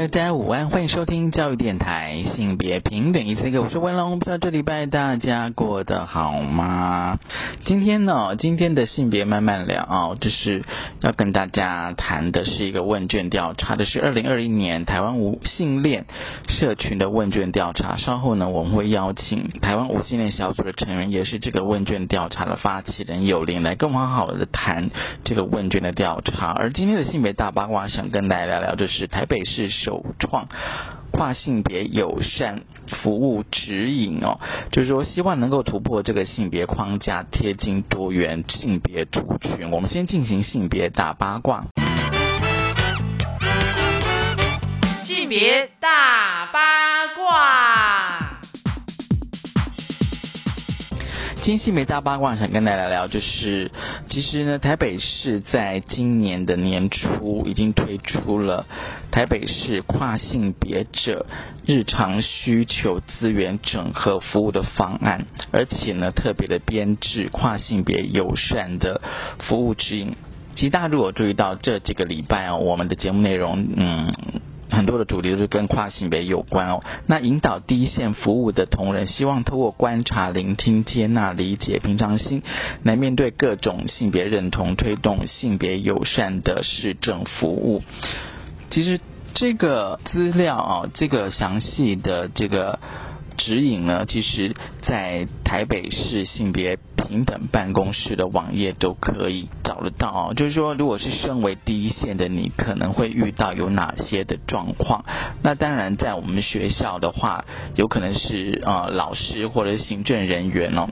大家午安，欢迎收听教育电台性别平等一次个，我是温龙，不知道这礼拜大家过得好吗？今天呢，今天的性别慢慢聊啊，就是要跟大家谈的是一个问卷调查，的是二零二一年台湾无性恋社群的问卷调查。稍后呢，我们会邀请台湾无性恋小组的成员，也是这个问卷调查的发起人有林来跟我们好好的谈这个问卷的调查。而今天的性别大八卦，想跟大家聊聊，就是台北市首。首创跨性别友善服务指引哦，就是说希望能够突破这个性别框架，贴近多元性别族群。我们先进行性别大八卦，性别大八卦。今天性别大八卦想跟大家聊，就是其实呢，台北市在今年的年初已经推出了台北市跨性别者日常需求资源整合服务的方案，而且呢，特别的编制跨性别友善的服务指引。其实大家如果注意到这几个礼拜哦，我们的节目内容，嗯。很多的主题都是跟跨性别有关哦。那引导第一线服务的同仁，希望透过观察、聆听、接纳、理解、平常心，来面对各种性别认同，推动性别友善的市政服务。其实这个资料啊，这个详细的这个。指引呢，其实，在台北市性别平等办公室的网页都可以找得到。就是说，如果是身为第一线的你，可能会遇到有哪些的状况？那当然，在我们学校的话，有可能是呃老师或者行政人员哦。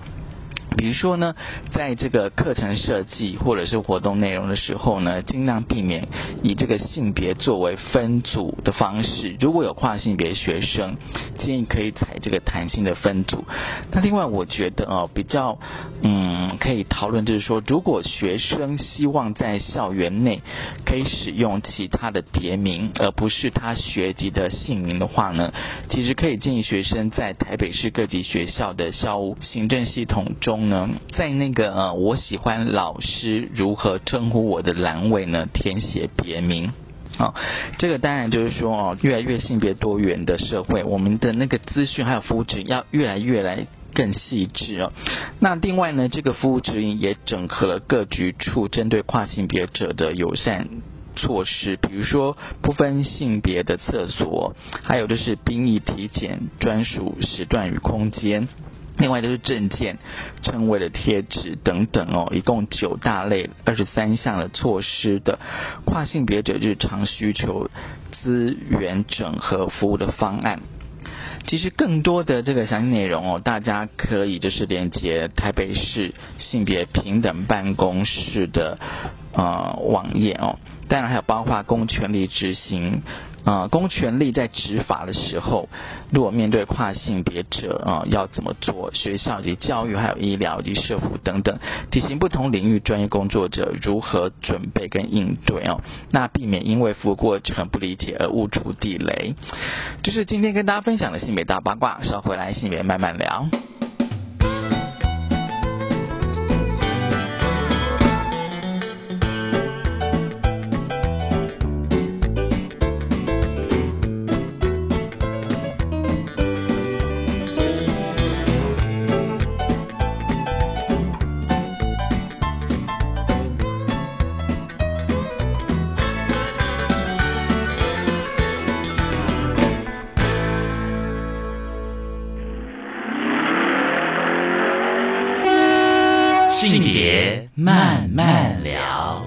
比如说呢，在这个课程设计或者是活动内容的时候呢，尽量避免以这个性别作为分组的方式。如果有跨性别学生，建议可以采这个弹性的分组。那另外，我觉得哦，比较嗯可以讨论，就是说，如果学生希望在校园内可以使用其他的别名，而不是他学籍的姓名的话呢，其实可以建议学生在台北市各级学校的校务行政系统中。呢，在那个呃，我喜欢老师如何称呼我的栏位呢，填写别名。好，这个当然就是说哦，越来越性别多元的社会，我们的那个资讯还有服务指引要越来越来更细致哦。那另外呢，这个服务指引也整合了各局处针对跨性别者的友善措施，比如说不分性别的厕所，还有就是兵役体检专属时段与空间。另外就是证件、称谓的贴纸等等哦，一共九大类、二十三项的措施的跨性别者日常需求资源整合服务的方案。其实更多的这个详细内容哦，大家可以就是连接台北市性别平等办公室的呃网页哦，当然还有包括公权力执行。啊，公权力在执法的时候，如果面对跨性别者啊，要怎么做？学校及教育，还有医疗及社福等等，体型不同领域专业工作者如何准备跟应对哦？那避免因为服务过程不理解而误触地雷，就是今天跟大家分享的性别大八卦。稍回来，性别慢慢聊。性别慢慢聊。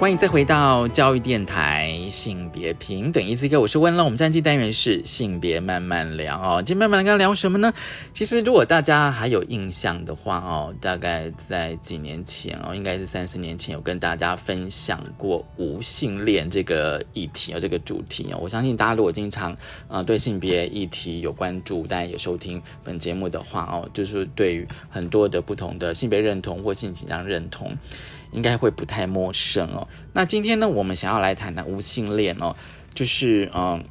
欢迎再回到教育电台性别平等一次课，我是温乐。我们这期单元是性别慢慢聊哦。今天慢慢聊聊什么呢？其实如果大家还有印象的话哦，大概在几年前哦，应该是三四年前有跟大家分享过无性恋这个议题哦，这个主题哦。我相信大家如果经常呃对性别议题有关注，大家也收听本节目的话哦，就是对于很多的不同的性别认同或性倾向认同。应该会不太陌生哦。那今天呢，我们想要来谈谈无性恋哦，就是嗯，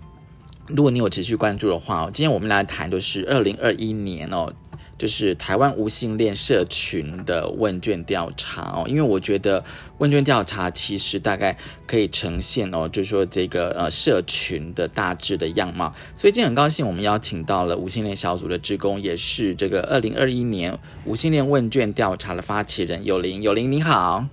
如果你有持续关注的话哦，今天我们来谈的是二零二一年哦，就是台湾无性恋社群的问卷调查哦。因为我觉得问卷调查其实大概可以呈现哦，就是说这个呃社群的大致的样貌。所以今天很高兴，我们邀请到了无性恋小组的职工，也是这个二零二一年无性恋问卷调查的发起人有林。有林你好。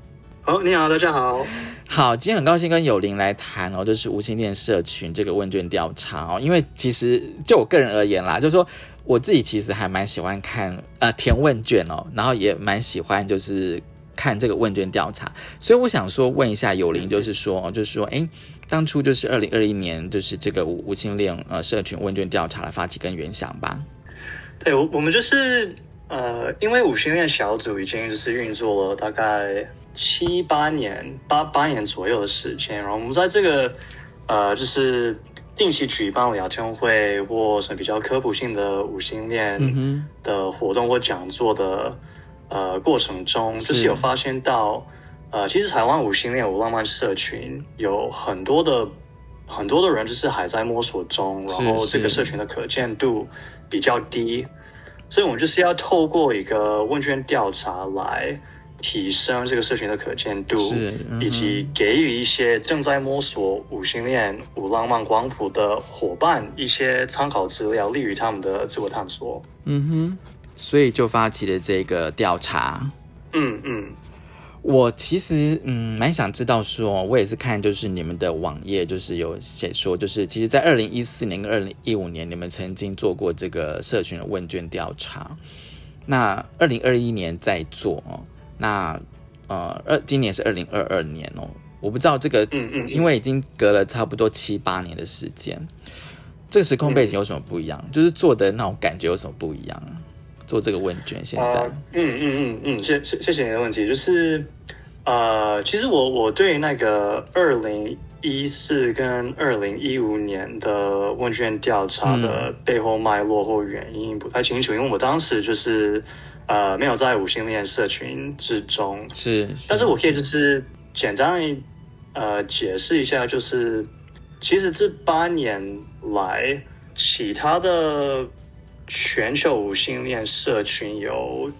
好，你好，大家好。好，今天很高兴跟有林来谈哦，就是无线电社群这个问卷调查哦。因为其实就我个人而言啦，就是说我自己其实还蛮喜欢看呃填问卷哦，然后也蛮喜欢就是看这个问卷调查。所以我想说问一下有林，就是说就是说，哎，当初就是二零二一年就是这个无无性恋呃社群问卷调查的发起跟原想吧。对，我我们就是呃，因为无性恋小组已经就是运作了大概。七八年、八八年左右的时间，然后我们在这个呃，就是定期举办聊天会或是比较科普性的五星恋的活动或讲座的呃过程中，就是有发现到呃，其实台湾五星恋无浪漫社群有很多的很多的人就是还在摸索中，然后这个社群的可见度比较低，所以我们就是要透过一个问卷调查来。提升这个社群的可见度，以及给予一些正在摸索五星恋、五浪漫光谱的伙伴一些参考资料，利于他们的自我探索。嗯哼，所以就发起了这个调查。嗯嗯，我其实嗯蛮想知道，说我也是看就是你们的网页，就是有写说，就是其实，在二零一四年跟二零一五年，你们曾经做过这个社群的问卷调查。那二零二一年在做哦。那呃，二今年是二零二二年哦，我不知道这个，嗯嗯，因为已经隔了差不多七八年的时间，这个时空背景有什么不一样？就是做的那种感觉有什么不一样？做这个问卷现在，嗯嗯嗯嗯，谢谢谢谢你的问题，就是呃，其实我我对那个二零一四跟二零一五年的问卷调查的背后脉络或原因不太清楚，因为我当时就是。呃，没有在无性恋社群之中，是，但是我可以就是简单呃解释一下，就是其实这八年来，其他的全球无性恋社群有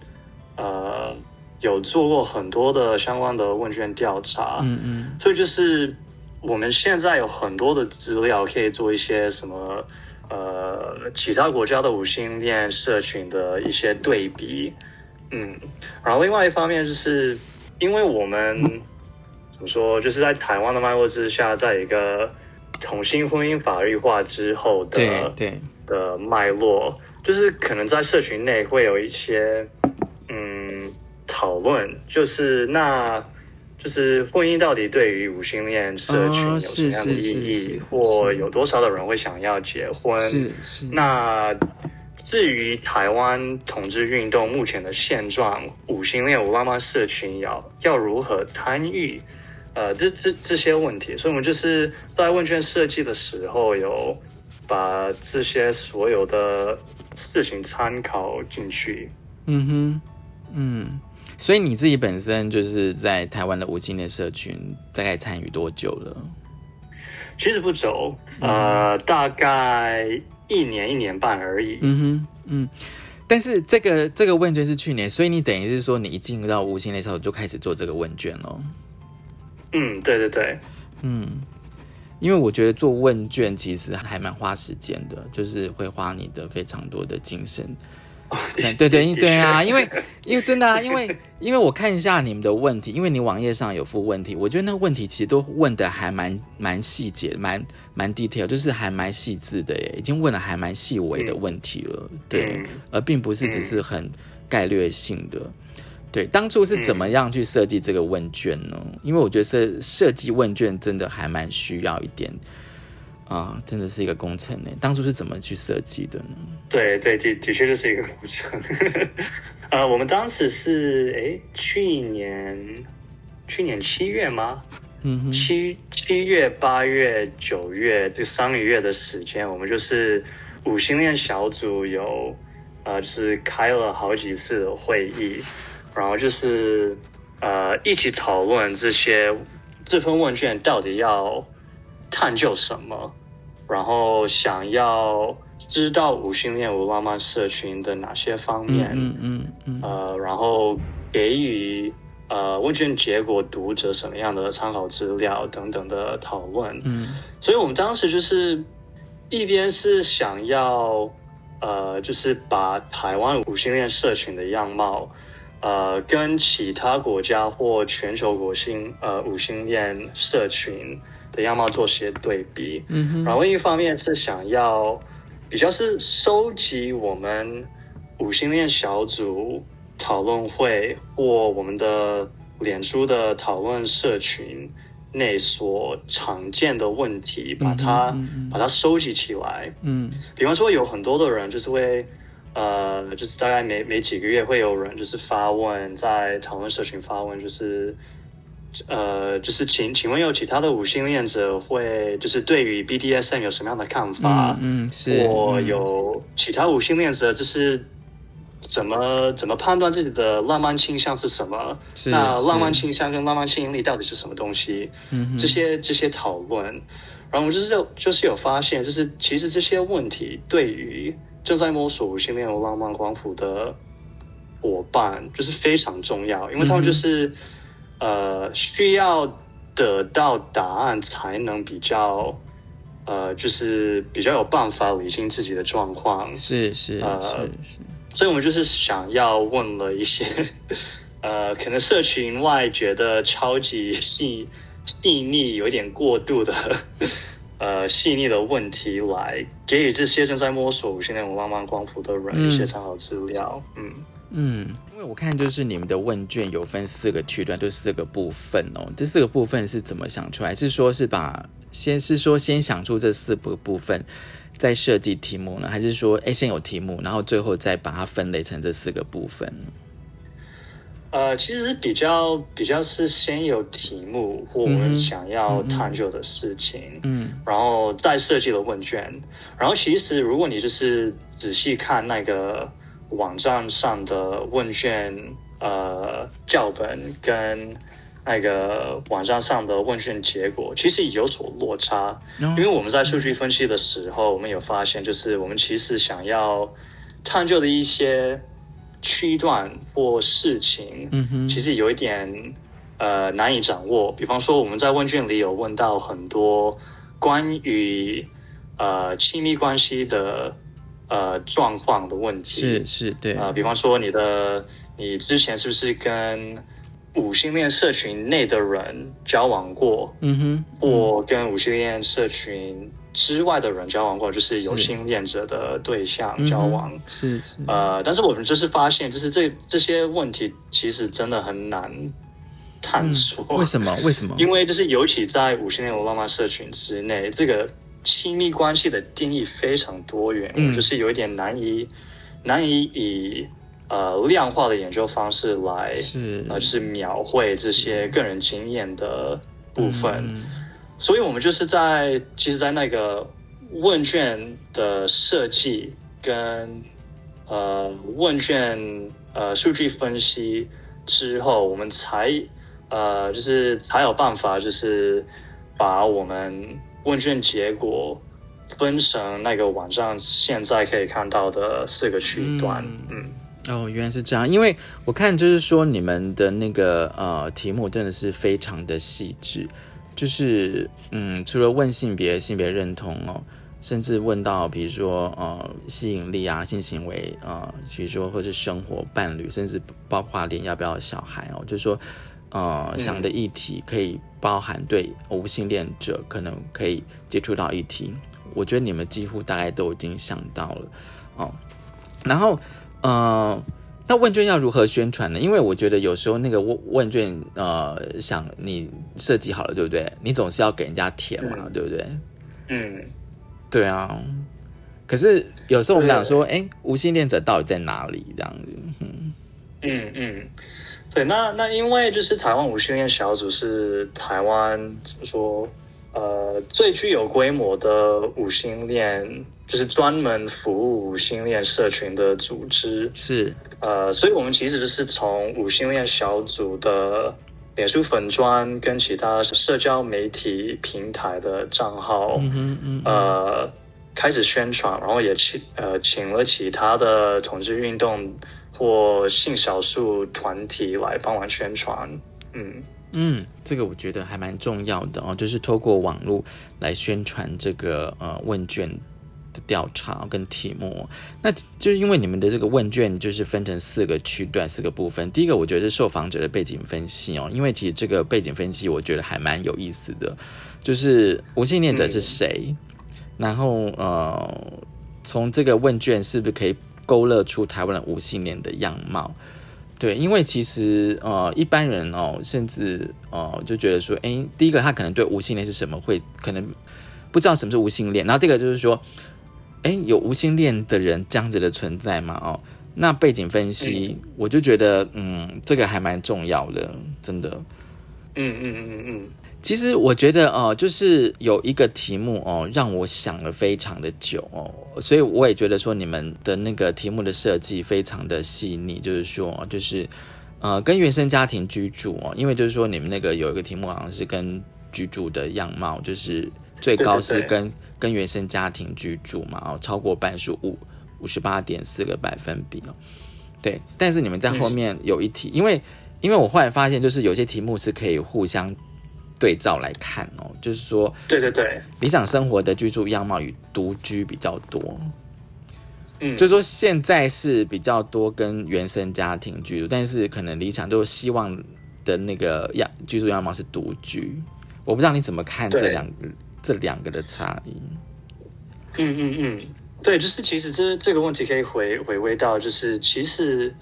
呃有做过很多的相关的问卷调查，嗯嗯，所以就是我们现在有很多的资料可以做一些什么。呃，其他国家的五星恋社群的一些对比，嗯，然后另外一方面就是，因为我们怎么说，就是在台湾的脉络之下，在一个同性婚姻法律化之后的对的脉络，就是可能在社群内会有一些嗯讨论，就是那。就是婚姻到底对于无性恋社群有什么样的意义，或有多少的人会想要结婚？是是。那至于台湾统治运动目前的现状，无性恋、无浪漫社群要要如何参与？呃，这这这些问题，所以我们就是在问卷设计的时候，有把这些所有的事情参考进去。嗯哼，嗯。所以你自己本身就是在台湾的无性恋社群，大概参与多久了？其实不久，呃，大概一年一年半而已。嗯哼，嗯。但是这个这个问卷是去年，所以你等于是说，你一进入到无心的时候就开始做这个问卷了。嗯，对对对，嗯。因为我觉得做问卷其实还蛮花时间的，就是会花你的非常多的精神。对对对啊，因为因为真的啊，因为因为我看一下你们的问题，因为你网页上有附问题，我觉得那个问题其实都问的还蛮蛮细节，蛮蛮 detail，就是还蛮细致的耶，已经问了还蛮细微的问题了，对，而并不是只是很概略性的。对，当初是怎么样去设计这个问卷呢？因为我觉得设设计问卷真的还蛮需要一点啊，真的是一个工程呢。当初是怎么去设计的呢？对对，的的确就是一个工程。呃，我们当时是哎，去年去年七月吗？嗯哼，七七月、八月、九月这三个月的时间，我们就是五星链小组有呃，就是开了好几次的会议，然后就是呃一起讨论这些这份问卷到底要探究什么，然后想要知道五星恋无浪漫社群的哪些方面，嗯嗯嗯，呃，然后给予呃问卷结果读者什么样的参考资料等等的讨论。嗯所以我们当时就是一边是想要呃，就是把台湾五星恋社群的样貌。呃，跟其他国家或全球国星呃五星链社群的样貌做些对比，嗯哼，然后另一方面是想要比较是收集我们五星链小组讨论会或我们的脸书的讨论社群内所常见的问题，把它、嗯嗯把它收集起来。嗯。比方说，有很多的人就是会，呃，就是大概每每几个月会有人就是发问，在讨论社群发问，就是，呃，就是请请问有其他的五星恋者会就是对于 BDSM 有什么样的看法？嗯嗯是，或嗯有其他五星恋者就是怎么怎么判断自己的浪漫倾向是什么？是那浪漫倾向跟浪漫吸引力到底是什么东西？嗯这些这些讨论，然后我就是有就是有发现，就是其实这些问题对于正在摸索五星恋和浪漫光谱的伙伴就是非常重要，因为他们就是、呃需要得到答案才能比较呃就是比较有办法理清自己的状况，是是呃是是，所以我们就是想要问了一些，呃，可能社群外觉得超级细细腻、有一点过度的，呃，细腻的问题，来给予这些正在摸索无线那种浪漫光谱的人嗯一些参考资料。嗯嗯，因为我看就是你们的问卷有分四个区段，就四个部分哦。这四个部分是怎么想出来？是说是把先是说先想出这四个部分，再设计题目呢，还是说哎先有题目，然后最后再把它分类成这四个部分？呃，其实是比较比较是先有题目或我们想要探究的事情，嗯然后再设计了问卷。然后其实如果你就是仔细看那个网站上的问卷呃教本跟那个网站上的问卷结果，其实有所落差。因因为我们在数据分析的时候，我们有发现，就是我们其实想要探究的一些区段或事情，嗯哼其实有一点呃难以掌握。比方说，我们在问卷里有问到很多关于呃亲密关系的呃状况的问题，是是对，呃，比方说你的你之前是不是跟五星恋社群内的人交往过，嗯哼，或跟五星恋社群之外的人交往过，就是有性恋者的对象交往。是是，呃，但是我们就是发现，就是这这些问题其实真的很难探索。为什么？为什么？因为就是尤其在五星恋浪漫社群之内，这个亲密关系的定义非常多元，嗯。就是有一点难以难以以呃量化的研究方式来是。呃就是描绘这些个人经验的部分。嗯。所以我们就是在其实，在那个问卷的设计跟呃问卷呃数据分析之后，我们才呃就是才有办法，就是把我们问卷结果分成那个网站现在可以看到的四个区段。嗯哦，原来是这样。因为我看就是说你们的那个呃题目真的是非常的细致，就是嗯，除了问性别、性别认同哦，甚至问到比如说呃吸引力啊、性行为呃，比如说或是生活伴侣，甚至包括连要不要小孩哦，就是说呃想的议题可以包含对无性恋者可能可以接触到议题，我觉得你们几乎大概都已经想到了哦，然后。呃，那问卷要如何宣传呢？因为我觉得有时候那个问问卷，呃，想你设计好了，对不对？你总是要给人家填嘛，对不对？嗯，对啊。可是有时候我们讲说，哎，无性恋者到底在哪里？这样子，嗯嗯嗯，对。那那因为就是台湾无性恋小组是台湾怎么说？呃，最具有规模的五星恋，就是专门服务五星恋社群的组织。是，呃，所以我们其实就是从五星恋小组的脸书粉砖跟其他社交媒体平台的账号，嗯嗯，呃，开始宣传，然后也请呃请了其他的同志运动或性少数团体来帮忙宣传，嗯。嗯，这个我觉得还蛮重要的哦，就是透过网络来宣传这个呃问卷的调查跟题目。那就是因为你们的这个问卷就是分成四个区段、四个部分。第一个我觉得是受访者的背景分析哦，因为其实这个背景分析我觉得还蛮有意思的，就是无性恋者是谁，然后呃，从这个问卷是不是可以勾勒出台湾的无性恋的样貌？对，因为其实呃，一般人哦，甚至哦，就觉得说，哎，第一个他可能对无性恋是什么会可能不知道什么是无性恋，然后第二个就是说，哎，有无性恋的人这样子的存在吗？哦，那背景分析，我就觉得嗯，这个还蛮重要的，真的。嗯嗯嗯嗯嗯。其实我觉得哦，就是有一个题目哦，让我想了非常的久哦，所以我也觉得说你们的那个题目的设计非常的细腻，就是说，就是呃，跟原生家庭居住哦，因为就是说你们那个有一个题目好像是跟居住的样貌，就是最高是跟跟原生家庭居住嘛，哦，超过半数五五十八点四个百分比哦，对，但是你们在后面有一题，因为因为我后来发现，就是有些题目是可以互相。对照来看哦，就是说，对对对，理想生活的居住样貌与独居比较多，嗯，就是说现在是比较多跟原生家庭居住，但是可能理想就是希望的那个样居住样貌是独居。我不知道你怎么看这两个这两个的差异。嗯嗯嗯，对，就是其实这这个问题可以回回味到，就是其实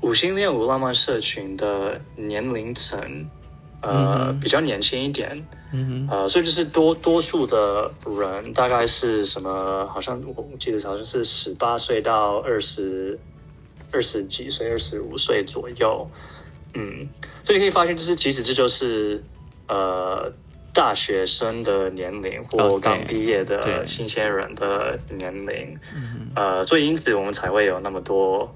五星恋五浪漫社群的年龄层。呃，比较年轻一点，嗯呃，所以就是多多数的人大概是什么？好像我记得好像是十八岁到二十二十几岁，二十五岁左右，嗯，所以你可以发现，就是其实这就是呃大学生的年龄或刚毕业的新鲜人的年龄，呃，所以因此我们才会有那么多。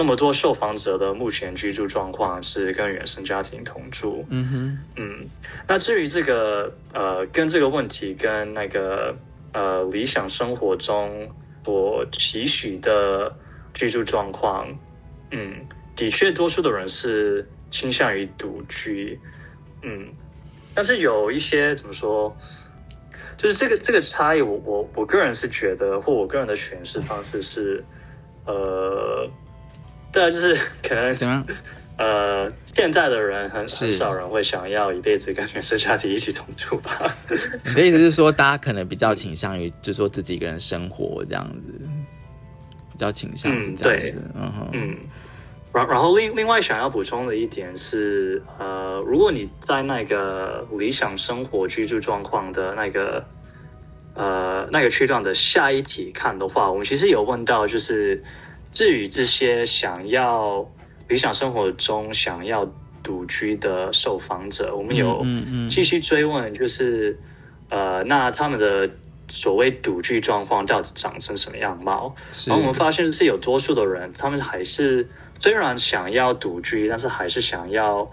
那么多受访者的目前居住状况是跟原生家庭同住。嗯哼，嗯，那至于这个呃，跟这个问题跟那个呃理想生活中我期许的居住状况，嗯，的确多数的人是倾向于独居。嗯，但是有一些怎么说，就是这个这个差异，我我我个人是觉得，或我个人的诠释方式是，呃。对啊，就是可能怎样？呃，现在的人很很少人会想要一辈子跟原生家庭一起同住吧？你的意思是说，大家可能比较倾向于就说自己一个人生活这样子，比较倾向于这样子。嗯哼，嗯。然然后另另外想要补充的一点是，呃，如果你在那个理想生活居住状况的那个呃那个区段的下一题看的话，我们其实有问到就是。至于这些想要理想生活中想要独居的受访者，我们有继续追问，就是呃，那他们的所谓独居状况到底长成什么样貌？然后我们发现是有多数的人，他们还是虽然想要独居，但是还是想要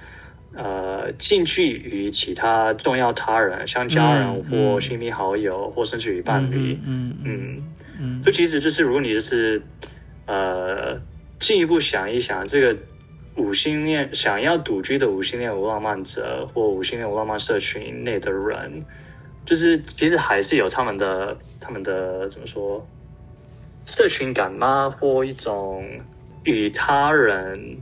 呃近距于其他重要他人，像家人或亲密好友，或甚至于伴侣。嗯嗯嗯，就其实就是如果你就是。呃，进一步想一想，这个五星恋想要独居的五星恋无浪漫者或五星恋无浪漫社群内的人，就是其实还是有他们的他们的怎么说，社群感吗？或一种与他人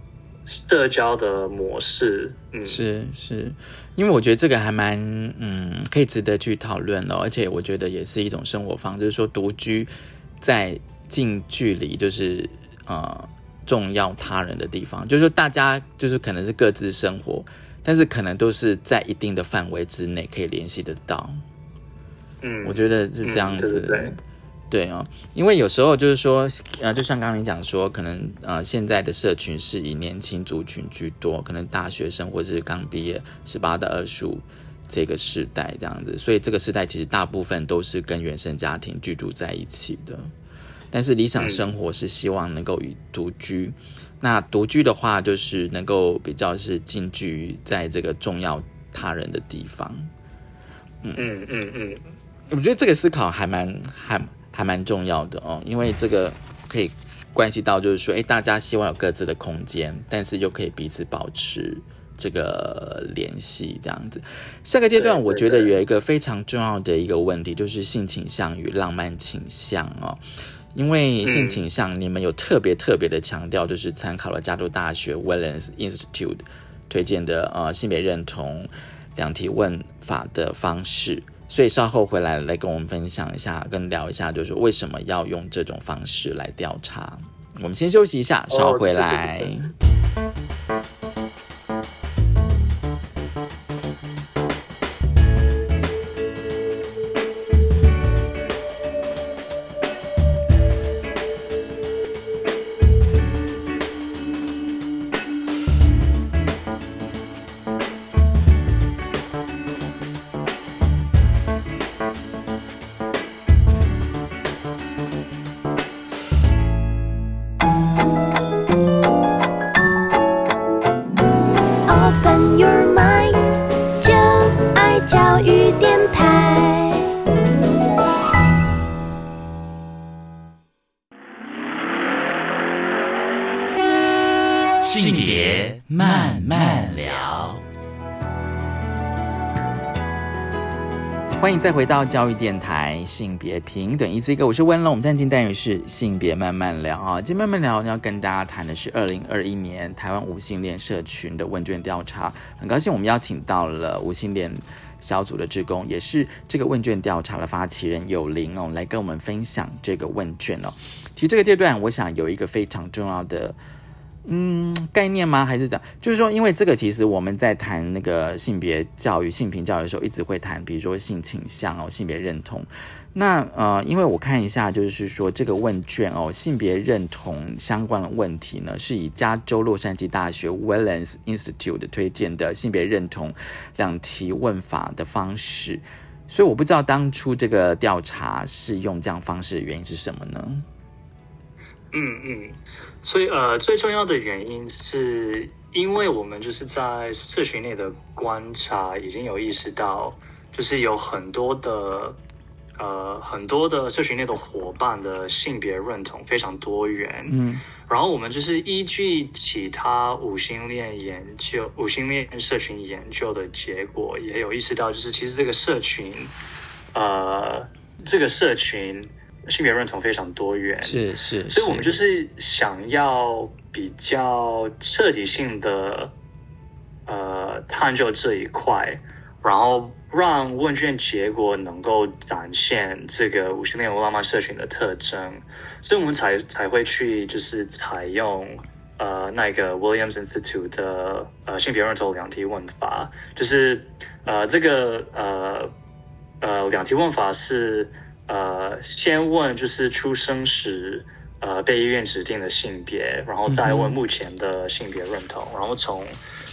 社交的模式？嗯，是是，因为我觉得这个还蛮嗯，可以值得去讨论的，而且我觉得也是一种生活方，就是说独居在。近距离就是呃重要他人的地方，就是说大家就是可能是各自生活，但是可能都是在一定的范围之内可以联系得到。嗯，我觉得是这样子。嗯对对对对哦，因为有时候就是说，呃，就像刚刚你讲说，可能呃现在的社群是以年轻族群居多，可能大学生或是刚毕业十八到二十五这个时代这样子，所以这个时代其实大部分都是跟原生家庭居住在一起的。但是理想生活是希望能够与独居，那独居的话就是能够比较是近距于在这个重要他人的地方。嗯嗯嗯嗯，我觉得这个思考还蛮还还蛮重要的哦，因为这个可以关系到就是说，哎，大家希望有各自的空间，但是又可以彼此保持这个联系，这样子。下个阶段，我觉得有一个非常重要的一个问题，就是性倾向与浪漫倾向哦。因为性倾向，你们有特别特别的强调，就是参考了加州大学 Wellens Institute 推荐的呃性别认同两题问法的方式，所以稍后回来来跟我们分享一下，跟聊一下，就是为什么要用这种方式来调查。我们先休息一下，稍后回来。再回到教育电台性别平等一字一个，我是温龙。我们现在进单元是性别慢慢聊啊，今天慢慢聊要跟大家谈的是二零二一年台湾无性恋社群的问卷调查。很高兴我们邀请到了无性恋小组的职工，也是这个问卷调查的发起人有林哦，来跟我们分享这个问卷哦。其实这个阶段，我想有一个非常重要的嗯概念吗？还是讲，就是说，因为这个其实我们在谈那个性别教育、性平教育的时候，一直会谈，比如说性倾向哦、性别认同。那呃，因为我看一下，就是说这个问卷哦，性别认同相关的问题呢，是以加州洛杉矶大学 Wellens Institute 推荐的性别认同两题问法的方式。所以我不知道当初这个调查是用这样方式的原因是什么呢？嗯嗯，所以呃，最重要的原因是因为我们就是在社群内的观察已经有意识到，就是有很多的呃很多的社群内的伙伴的性别认同非常多元，嗯。然后我们就是依据其他五星恋研究、五星恋社群研究的结果，也有意识到，就是其实这个社群，呃，这个社群性别认同非常多元，是是，所以我们就是想要比较彻底性的呃探究这一块，然后让问卷结果能够展现这个无性恋浪漫社群的特征，所以我们才才会去就是采用呃那个 Williams Institute 的呃性别认同两题问法，就是呃这个呃呃两题问法是呃先问就是出生时呃被医院指定的性别，然后再问目前的性别认同，然后从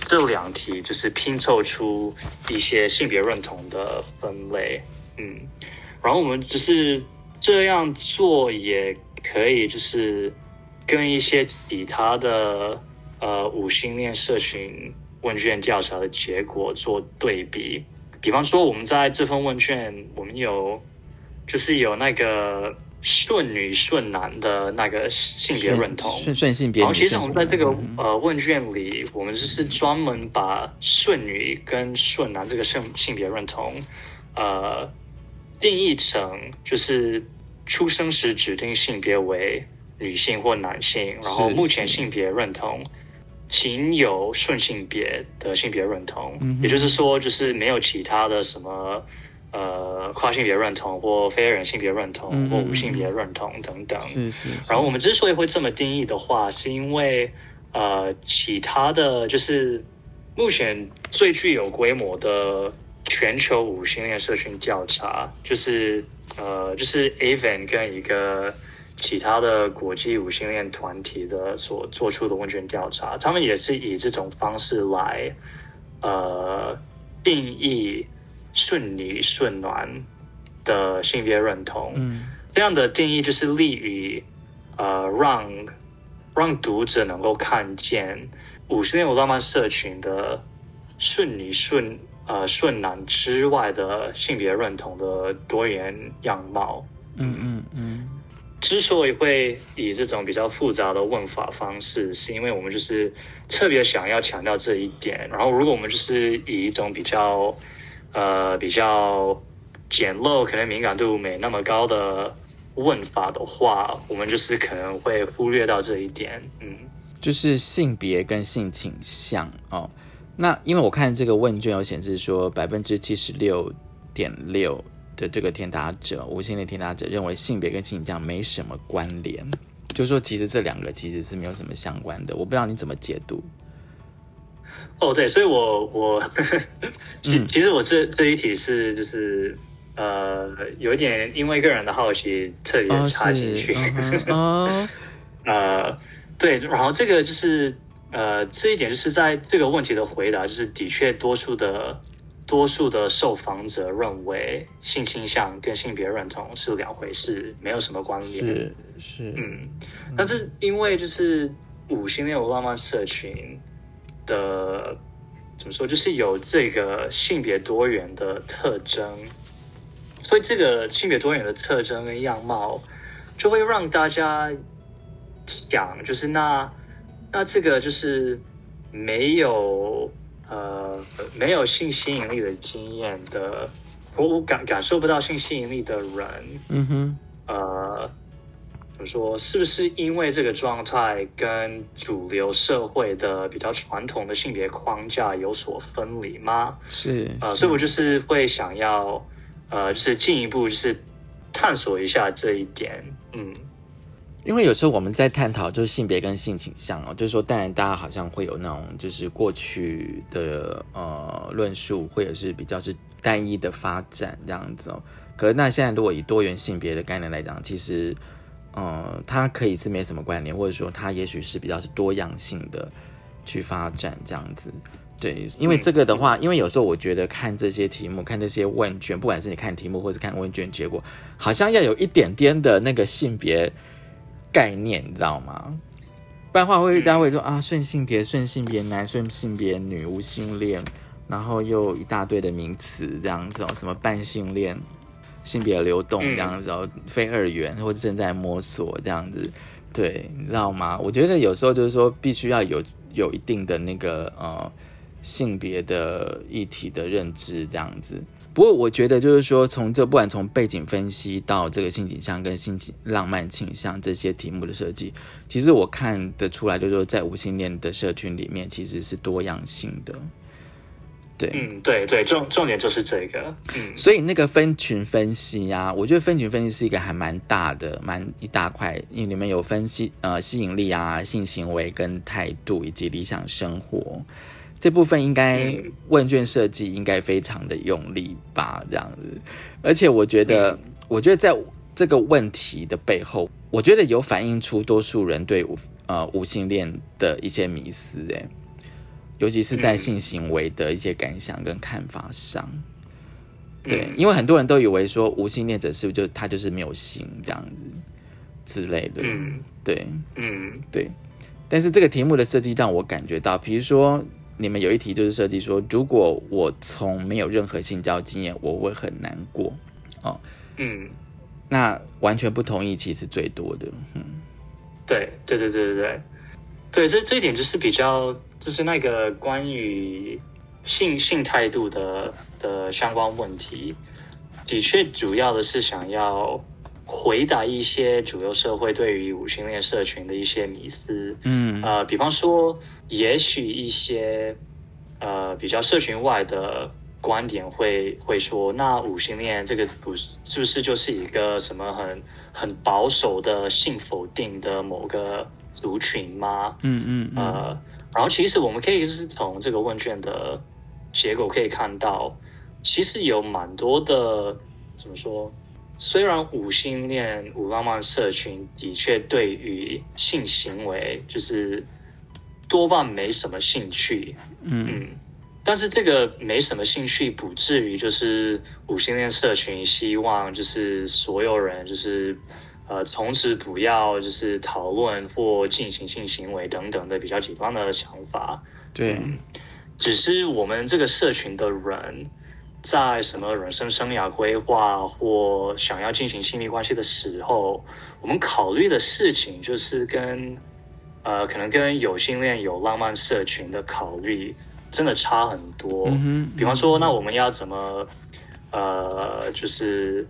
这两题就是拼凑出一些性别认同的分类，嗯，然后我们只是这样做也可以，就是跟一些其他的呃五星恋社群问卷调查的结果做对比。比方说，我们在这份问卷，我们有就是有那个顺女顺男的那个性别认同，顺顺性别然后其实我们在这个嗯呃问卷里，我们就是专门把顺女跟顺男这个性性别认同，呃，定义成就是出生时指定性别为女性或男性，然后目前性别认同仅有顺性别的性别认同，嗯也就是说，就是没有其他的什么呃跨性别认同或非二元性别认同或无性别认同等等。是是，然后我们之所以会这么定义的话，是因为呃，其他的就是目前最具有规模的全球无性恋社群调查，就是呃，就是 Aven 跟一个其他的国际无性恋团体的所做出的问卷调查，他们也是以这种方式来呃定义顺女顺男的性别认同。嗯这样的定义就是利于呃让让读者能够看见五十年有浪漫社群的顺女顺呃顺男之外的性别认同的多元样貌。嗯嗯嗯之所以会以这种比较复杂的问法方式，是因为我们就是特别想要强调这一点。然后，如果我们就是以一种比较呃比较简陋、可能敏感度没那么高的问法的话，我们就是可能会忽略到这一点。嗯，就是性别跟性倾向哦。那因为我看这个问卷有显示说，百分之七十六点六的这个填答者，无性恋填答者认为性别跟性倾向没什么关联，就是说其实这两个其实是没有什么相关的。我不知道你怎么解读。哦，对，所以我我 其嗯其实我这这一题是就是呃有一点因为个人的好奇特别哦，插进去。呃，对，然后这个就是呃，这一点就是在这个问题的回答，就是的确多数的多数的受访者认为性倾向跟性别认同是两回事，没有什么关联。是是，嗯，但是因为就是五星恋无浪漫社群的怎么说，就是有这个性别多元的特征，所以这个性别多元的特征跟样貌，就会让大家想，就是那那这个就是没有呃没有性吸引力的经验的，我我感感受不到性吸引力的人，嗯哼，呃，怎么说？是不是因为这个状态跟主流社会的比较传统的性别框架有所分离吗？是，呃，是所以我就是会想要，呃，就是进一步就是探索一下这一点。嗯，因为有时候我们在探讨就是性别跟性倾向哦，就是说，当然大家好像会有那种就是过去的呃论述，或者是比较是单一的发展这样子哦。可是那现在如果以多元性别的概念来讲，其实呃它可以是没什么关联，或者说它也许是比较是多样性的去发展这样子。对，因为这个的话，因为有时候我觉得看这些题目，看这些问卷，不管是你看题目或是看问卷结果，好像要有一点点的那个性别概念，你知道吗？不然的话会大家会说啊，顺性别、顺性别男、顺性别女、无性恋，然后又一大堆的名词这样子哦，什么半性恋、性别流动这样子哦，非二元或者正在摸索这样子，对，你知道吗？我觉得有时候就是说，必须要有有一定的那个呃性别的议题的认知这样子。不过我觉得就是说，从这不管从背景分析到这个性倾向跟性倾浪漫倾向这些题目的设计，其实我看得出来，就是说在无性恋的社群里面，其实是多样性的。对，嗯，对对，重重点就是这个。嗯，所以那个分群分析呀、我觉得分群分析是一个还蛮大的、蛮一大块，因为里面有分析呃吸引力啊、性行为跟态度以及理想生活这部分，应该嗯问卷设计应该非常的用力吧，这样子。而且我觉得，我觉得在这个问题的背后，我觉得有反映出多数人对无呃无性恋的一些迷思，哎，尤其是在嗯。性行为的一些感想跟看法上。对，嗯因为很多人都以为说无性恋者是不是就他就是没有性这样子之类的，嗯。对。嗯。对。但是这个题目的设计让我感觉到，比如说你们有一题就是设计说，如果我从没有任何性交经验，我会很难过。哦。嗯，那完全不同意，其实最多的，嗯。对对对对对对，对这这一点就是比较，就是那个关于性性态度的的相关问题，的确主要的是想要回答一些主流社会对于五性恋社群的一些迷思。嗯呃，比方说，也许一些呃比较社群外的观点会会说，那五性恋这个不是是不是就是一个什么很很保守的性否定的某个族群吗？嗯嗯嗯，呃，然后其实我们可以是从这个问卷的结果可以看到，其实有蛮多的怎么说？虽然五性恋、五浪漫社群的确对于性行为就是多半没什么兴趣，嗯嗯，但是这个没什么兴趣，不至于就是五性恋社群希望就是所有人就是呃从此不要就是讨论或进行性行为等等的比较极端的想法。对，只是我们这个社群的人，在什么人生生涯规划或想要进行亲密关系的时候，我们考虑的事情就是跟呃，可能跟有性恋、有浪漫社群的考虑真的差很多。嗯哼比方说，那我们要怎么呃，就是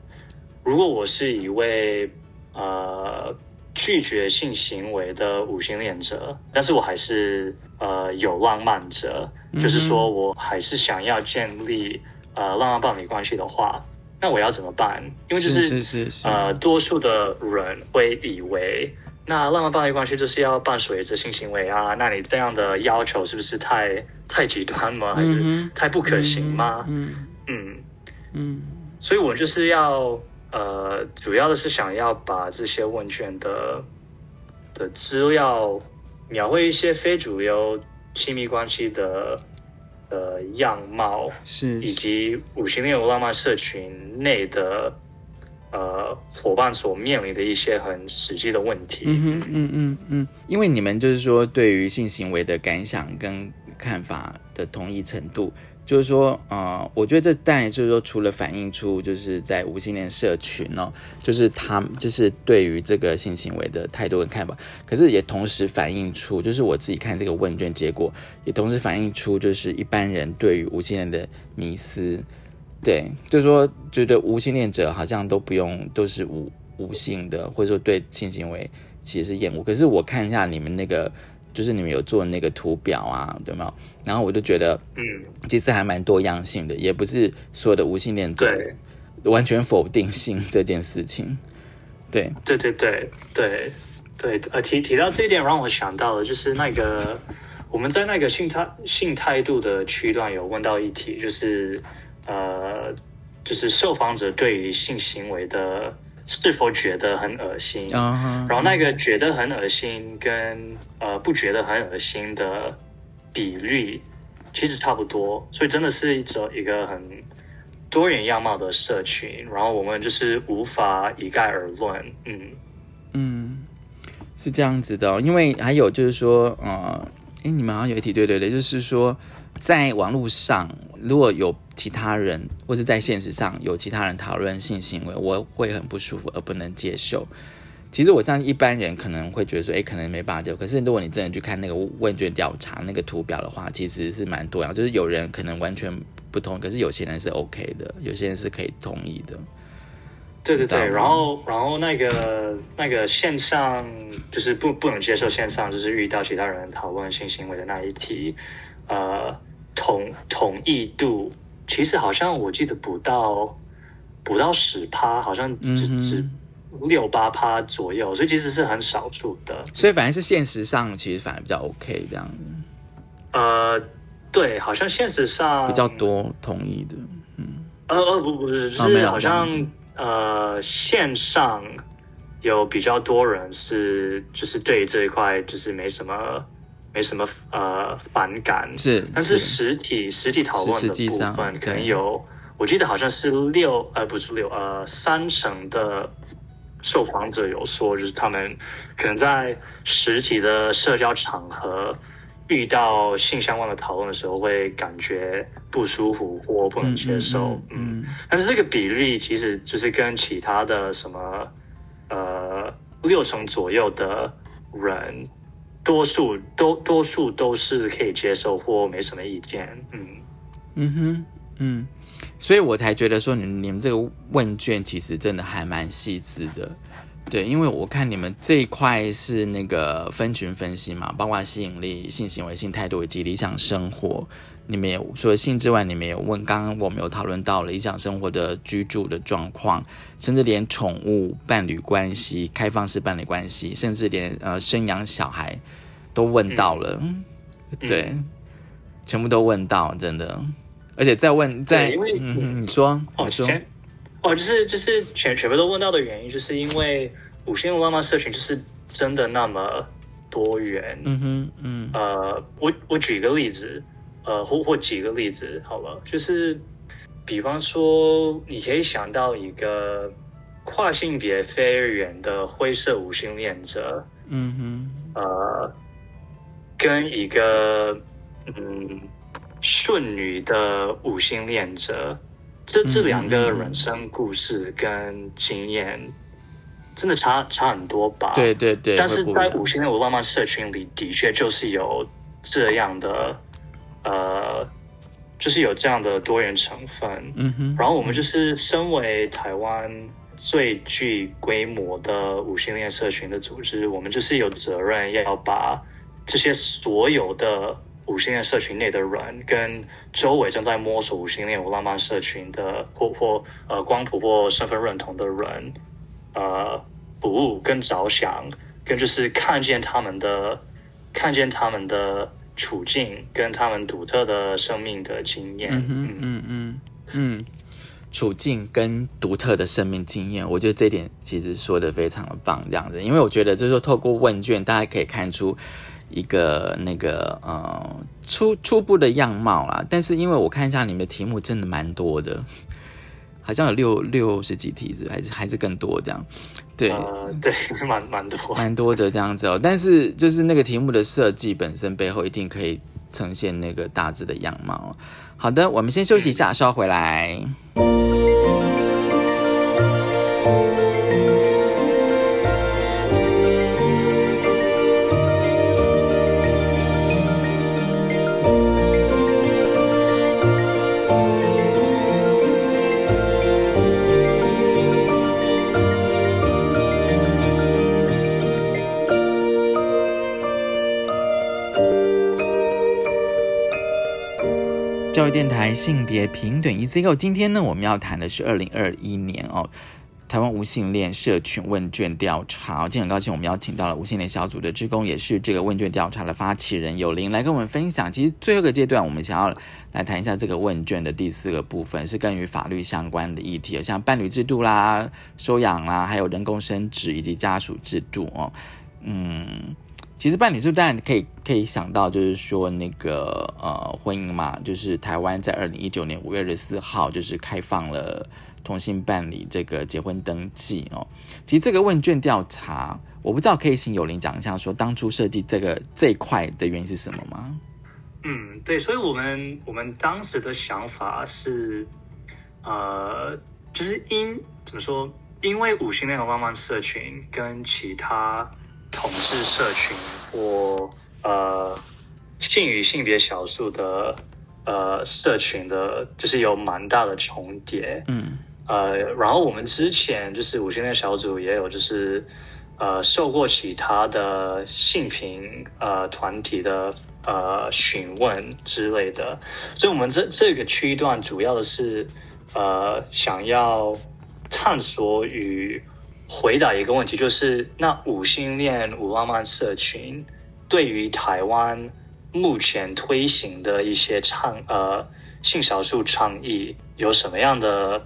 如果我是一位呃拒绝性行为的五性恋者，但是我还是呃有浪漫者，就是说我还是想要建立呃浪漫伴侣关系的话，那我要怎么办？因为就是是是是呃，多数的人会以为。那浪漫伴侣关系就是要伴随着性行为啊？那你这样的要求是不是太太极端吗？还是太不可行吗？嗯嗯，嗯所以我就是要呃，主要的是想要把这些问卷的的资料描绘一些非主流亲密关系的呃样貌，是以及五星恋有浪漫社群内的呃伙伴所面临的一些很实际的问题。嗯嗯嗯嗯，因为你们就是说对于性行为的感想跟看法的同意程度，就是说，呃，我觉得这当然就是说，除了反映出就是在无性恋社群哦，就是他就是对于这个性行为的态度跟看法，可是也同时反映出，就是我自己看这个问卷结果，也同时反映出就是一般人对于无性恋的迷思。对，就是说，觉得无性恋者好像都不用，都是无无性的，或者说对性行为其实是厌恶。可是我看一下你们那个，就是你们有做那个图表啊，对吗？然后我就觉得，嗯，其实还蛮多样性的，也不是所有的无性恋者对完全否定性这件事情。对，对对对对对，呃，提提到这一点，让我想到了，就是那个我们在那个性态性态度的区段有问到一题，就是呃，就是受访者对于性行为的是否觉得很恶心，然后那个觉得很恶心跟呃不觉得很恶心的比率其实差不多，所以真的是一种一个很多元样貌的社群，然后我们就是无法一概而论，嗯。嗯，是这样子的、哦，因为还有就是说，呃，诶，你们好像有一题，对对对，就是说，在网络上如果有其他人，或是在现实上有其他人讨论性行为，我会很不舒服，而不能接受。其实我这样一般人可能会觉得说，哎，可能没办法接受。可是如果你真的去看那个问卷调查那个图表的话，其实是蛮多样，就是有人可能完全不同，可是有些人是 OK 的，有些人是可以同意的。对对对，然后然后那个那个线上就是不不能接受线上就是遇到其他人讨论性行为的那一题，呃，统统一度其实好像我记得不到不到十趴，好像只、嗯只六八趴左右，所以其实是很少数的。所以反正是现实上其实反而比较 OK 这样，呃，对，好像现实上比较多同意的。嗯呃呃不不是，就是好像、呃线上有比较多人是就是对这一块就是没什么没什么呃反感，是但是是实体实体讨论的部分可能有，我记得好像是六呃不是六呃三成的受访者有说，就是他们可能在实体的社交场合。遇到性相关的讨论的时候，会感觉不舒服或不能接受。嗯嗯但是这个比例其实就是跟其他的什么呃六成左右的人，多数都多数都是可以接受或没什么意见。嗯，嗯哼，嗯，所以我才觉得说你你们这个问卷其实真的还蛮细致的。对，因为我看你们这一块是那个分群分析嘛，包括吸引力、性行为、性态度以及理想生活你们有除了性之外，你们也问，刚刚我们有讨论到了理想生活的居住的状况，甚至连宠物伴侣关系、开放式伴侣关系，甚至连呃生养小孩都问到了，嗯。对，全部都问到，真的，而且再问再因为嗯，你说哦，你说，哦，就是就是全全部都问到的原因，就是因为五星浪漫社群就是真的那么多元。嗯哼嗯。呃，我我举一个例子，呃，或或几个例子好了，就是比方说，你可以想到一个跨性别非二元的灰色无性恋者，嗯哼呃，跟一个嗯顺女的无性恋者，这这两个人生故事跟经验，真的差差很多吧？对对对，但是在五星的浪漫社群里，的确就是有这样的，呃，就是有这样的多元成分。嗯哼，然后我们就是身为台湾最具规模的五星恋社群的组织，我们就是有责任要把这些所有的五星恋社群内的人，跟周围正在摸索五星恋浪漫社群的或或呃光谱或身份认同的人，呃，服务跟着想，跟就是看见他们的看见他们的处境跟他们独特的生命的经验。嗯，嗯。嗯嗯，处境跟独特的生命经验，我觉得这点其实说的非常的棒，这样子，因为我觉得就是说透过问卷，大家可以看出一个那个呃初初步的样貌啦。但是因为我看一下你们的题目真的蛮多的，好像有六六十几题是？还是还是更多这样，对。呃，对，是蛮蛮多。蛮多的这样子哦，但是就是那个题目的设计本身背后一定可以呈现那个大致的样貌哦。好的，我们先休息一下，稍后回来。电台性别平等 E C Go，今天呢，我们要谈的是二零二一年哦，台湾无性恋社群问卷调查。今天很高兴，我们邀请到了无性恋小组的职工，也是这个问卷调查的发起人有林来跟我们分享。其实最后一个阶段，我们想要来谈一下这个问卷的第四个部分，是跟与法律相关的议题，像伴侣制度啦、收养啦，还有人工生殖以及家属制度哦。嗯，其实办理制度当然可以可以想到，就是说那个呃婚姻嘛，就是台湾在二零一九年五月二十四号就是开放了同性办理这个结婚登记哦。其实这个问卷调查，我不知道可以请有林讲一下，说当初设计这个这一块的原因是什么吗？嗯，对，所以我们我们当时的想法是，呃，就是因怎么说？因为五星恋的浪漫社群跟其他同志社群或呃性与性别少数的呃社群的，就是有蛮大的重叠。嗯呃，然后我们之前就是五星恋小组也有就是呃受过其他的性平呃团体的呃询问之类的，所以我们这这个区段主要的是呃想要探索与回答一个问题，就是那五星恋五浪漫社群对于台湾目前推行的一些倡呃性少数倡议有什么样的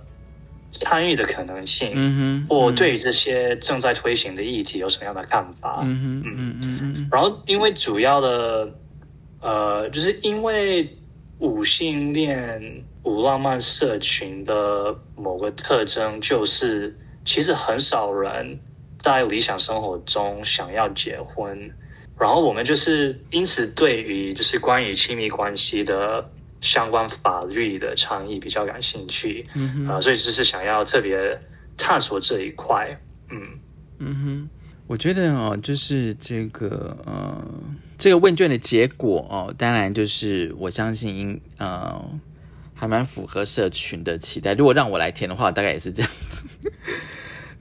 参与的可能性，嗯哼，或对于这些正在推行的议题有什么样的看法？嗯哼嗯。嗯嗯然后因为主要的呃，就是因为五性恋五浪漫社群的某个特征就是，其实很少人在理想生活中想要结婚，然后我们就是因此对于就是关于亲密关系的相关法律的倡议比较感兴趣，嗯哼啊、所以就是想要特别探索这一块，嗯。嗯哼，我觉得哦，就是这个呃，这个问卷的结果哦，当然就是我相信应呃还蛮符合社群的期待。如果让我来填的话，大概也是这样子。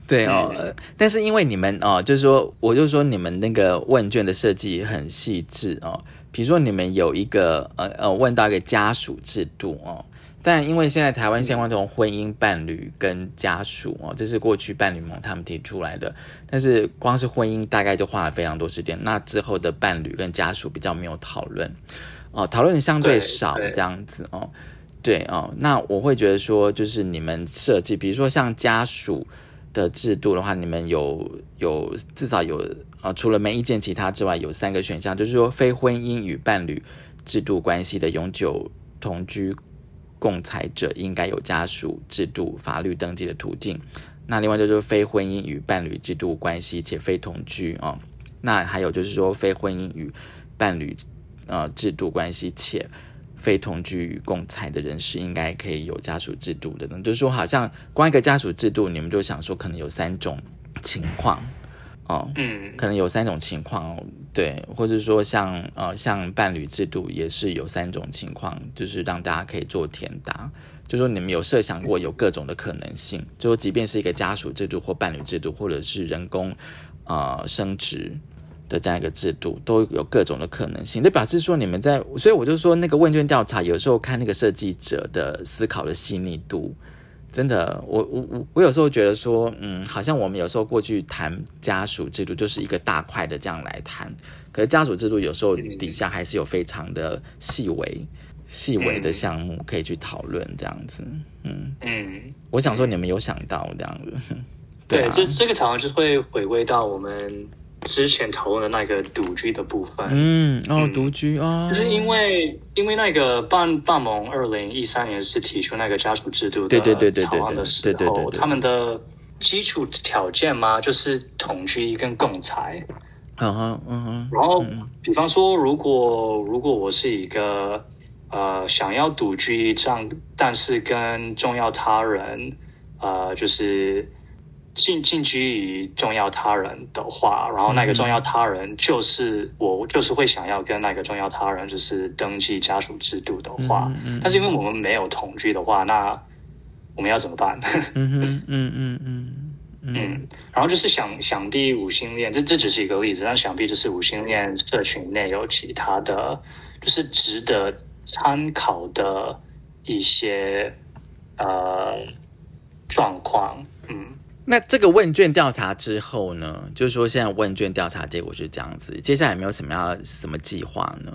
对哦，呃但是因为你们哦，就是说，我就说你们那个问卷的设计很细致哦。比如说你们有一个呃呃问到一个家属制度哦，但因为现在台湾相关这种婚姻伴侣跟家属哦，这是过去伴侣盟他们提出来的，但是光是婚姻大概就花了非常多时间，那之后的伴侣跟家属比较没有讨论哦，讨论相对对少对这样子哦。对哦，那我会觉得说，就是你们设计，比如说像家属的制度的话，你们有有至少有呃，除了没意见其他之外，有三个选项，就是说非婚姻与伴侣制度关系的永久同居共财者应该有家属制度法律登记的途径。那另外就是非婚姻与伴侣制度关系且非同居哦。那还有就是说非婚姻与伴侣呃制度关系且非同居与共财的人士，应该可以有家属制度的呢。就是说，好像光一个家属制度，你们就想说可能有三种情况哦。嗯，可能有三种情况哦，对，或者说像呃像伴侣制度也是有三种情况，就是让大家可以做填答，就说你们有设想过有各种的可能性，就说即便是一个家属制度或伴侣制度，或者是人工呃生殖的这样一个制度，都有各种的可能性。这表示说你们在，所以我就说那个问卷调查有时候看那个设计者的思考的细腻度。真的，我我我我有时候觉得说，嗯，好像我们有时候过去谈家属制度，就是一个大块的这样来谈，可是家属制度有时候底下还是有非常的细微、细微的项目可以去讨论这样子。嗯，嗯，我想说你们有想到这样子，对，啊，这这个常常就会回归到我们之前讨论的那个独居的部分。嗯，哦，嗯独居啊，就是因为因为那个半半盟二零一三年是提出那个家属制度的草案的时候，对他们的基础条件嘛，就是同居跟共财。嗯哼嗯哼，然后，比方说，如果如果我是一个呃想要独居这样，但是跟重要他人呃就是近近居于重要他人的话，然后那个重要他人就是我就是会想要跟那个重要他人就是登记家属制度的话，嗯嗯但是因为我们没有同居的话，那我们要怎么办？嗯嗯嗯嗯嗯嗯，然后就是想想必五性恋，这这只是一个例子，但想必就是五性恋社群内有其他的，就是值得参考的一些呃状况。嗯，那这个问卷调查之后呢？就是说，现在问卷调查结果是这样子，接下来有没有什么要什么计划呢？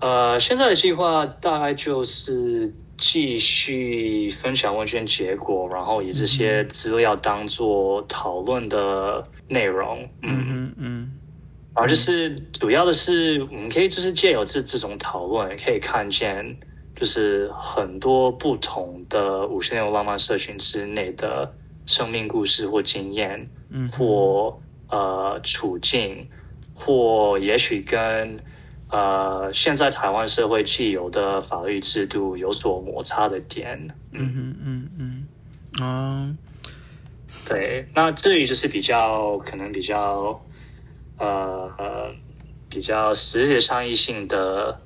呃，现在的计划大概就是继续分享问卷结果，然后以这些资料当做讨论的内容。嗯嗯嗯然后就是主要的是，我们可以就是借由这这种讨论，可以看见就是很多不同的五十年浪漫社群之内的生命故事或经验，嗯或呃处境，或也许跟呃现在台湾社会既有的法律制度有所摩擦的点。嗯。嗯嗯嗯，哦，对，那这里就是比较可能比较呃呃比较实质上议性的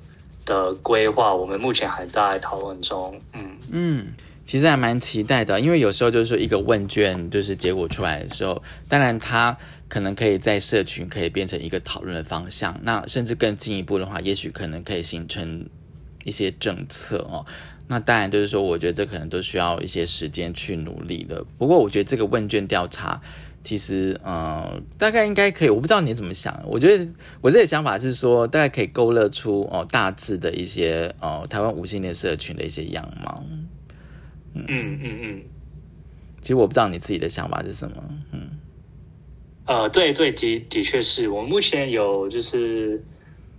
的规划，我们目前还在讨论中。嗯。嗯，其实还蛮期待的，因为有时候就是说一个问卷就是结果出来的时候，当然它可能可以在社群可以变成一个讨论的方向，那甚至更进一步的话，也许可能可以形成一些政策哦。那当然就是说，我觉得这可能都需要一些时间去努力的。不过我觉得这个问卷调查。其实，呃，大概应该可以。我不知道你怎么想。我觉得我这个想法是说，大概可以勾勒出哦大致的一些哦台湾无性恋社群的一些样貌。嗯嗯嗯，其实我不知道你自己的想法是什么。嗯呃，对对，的的确是我目前有就是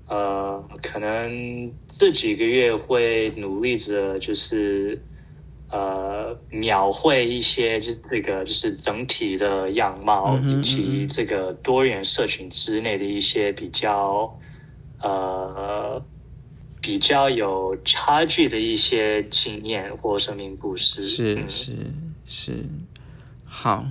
呃，可能这几个月会努力着就是。呃，描绘一些就这个就是整体的样貌，以及这个多元社群之内的一些比较呃比较有差距的一些经验或生命故事。嗯是是是，好，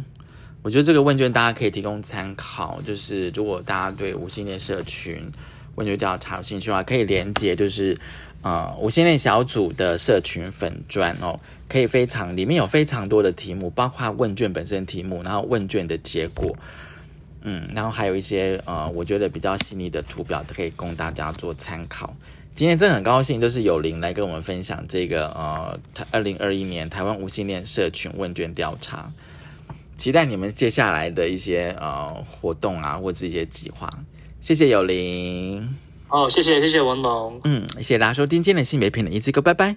我觉得这个问卷大家可以提供参考。就是如果大家对无性恋社群问卷调查有兴趣的话，可以连接就是呃无性恋小组的社群粉砖哦，可以非常里面有非常多的题目，包括问卷本身题目，然后问卷的结果。嗯，然后还有一些呃，我觉得比较细腻的图表可以供大家做参考。今天真的很高兴，就是有林来跟我们分享这个呃，台二零二一年台湾无性恋社群问卷调查，期待你们接下来的一些呃活动啊，或者一些计划。谢谢有林，哦，谢谢谢谢文龙。嗯，谢谢大家收听今天的性别平等一次哥，拜拜。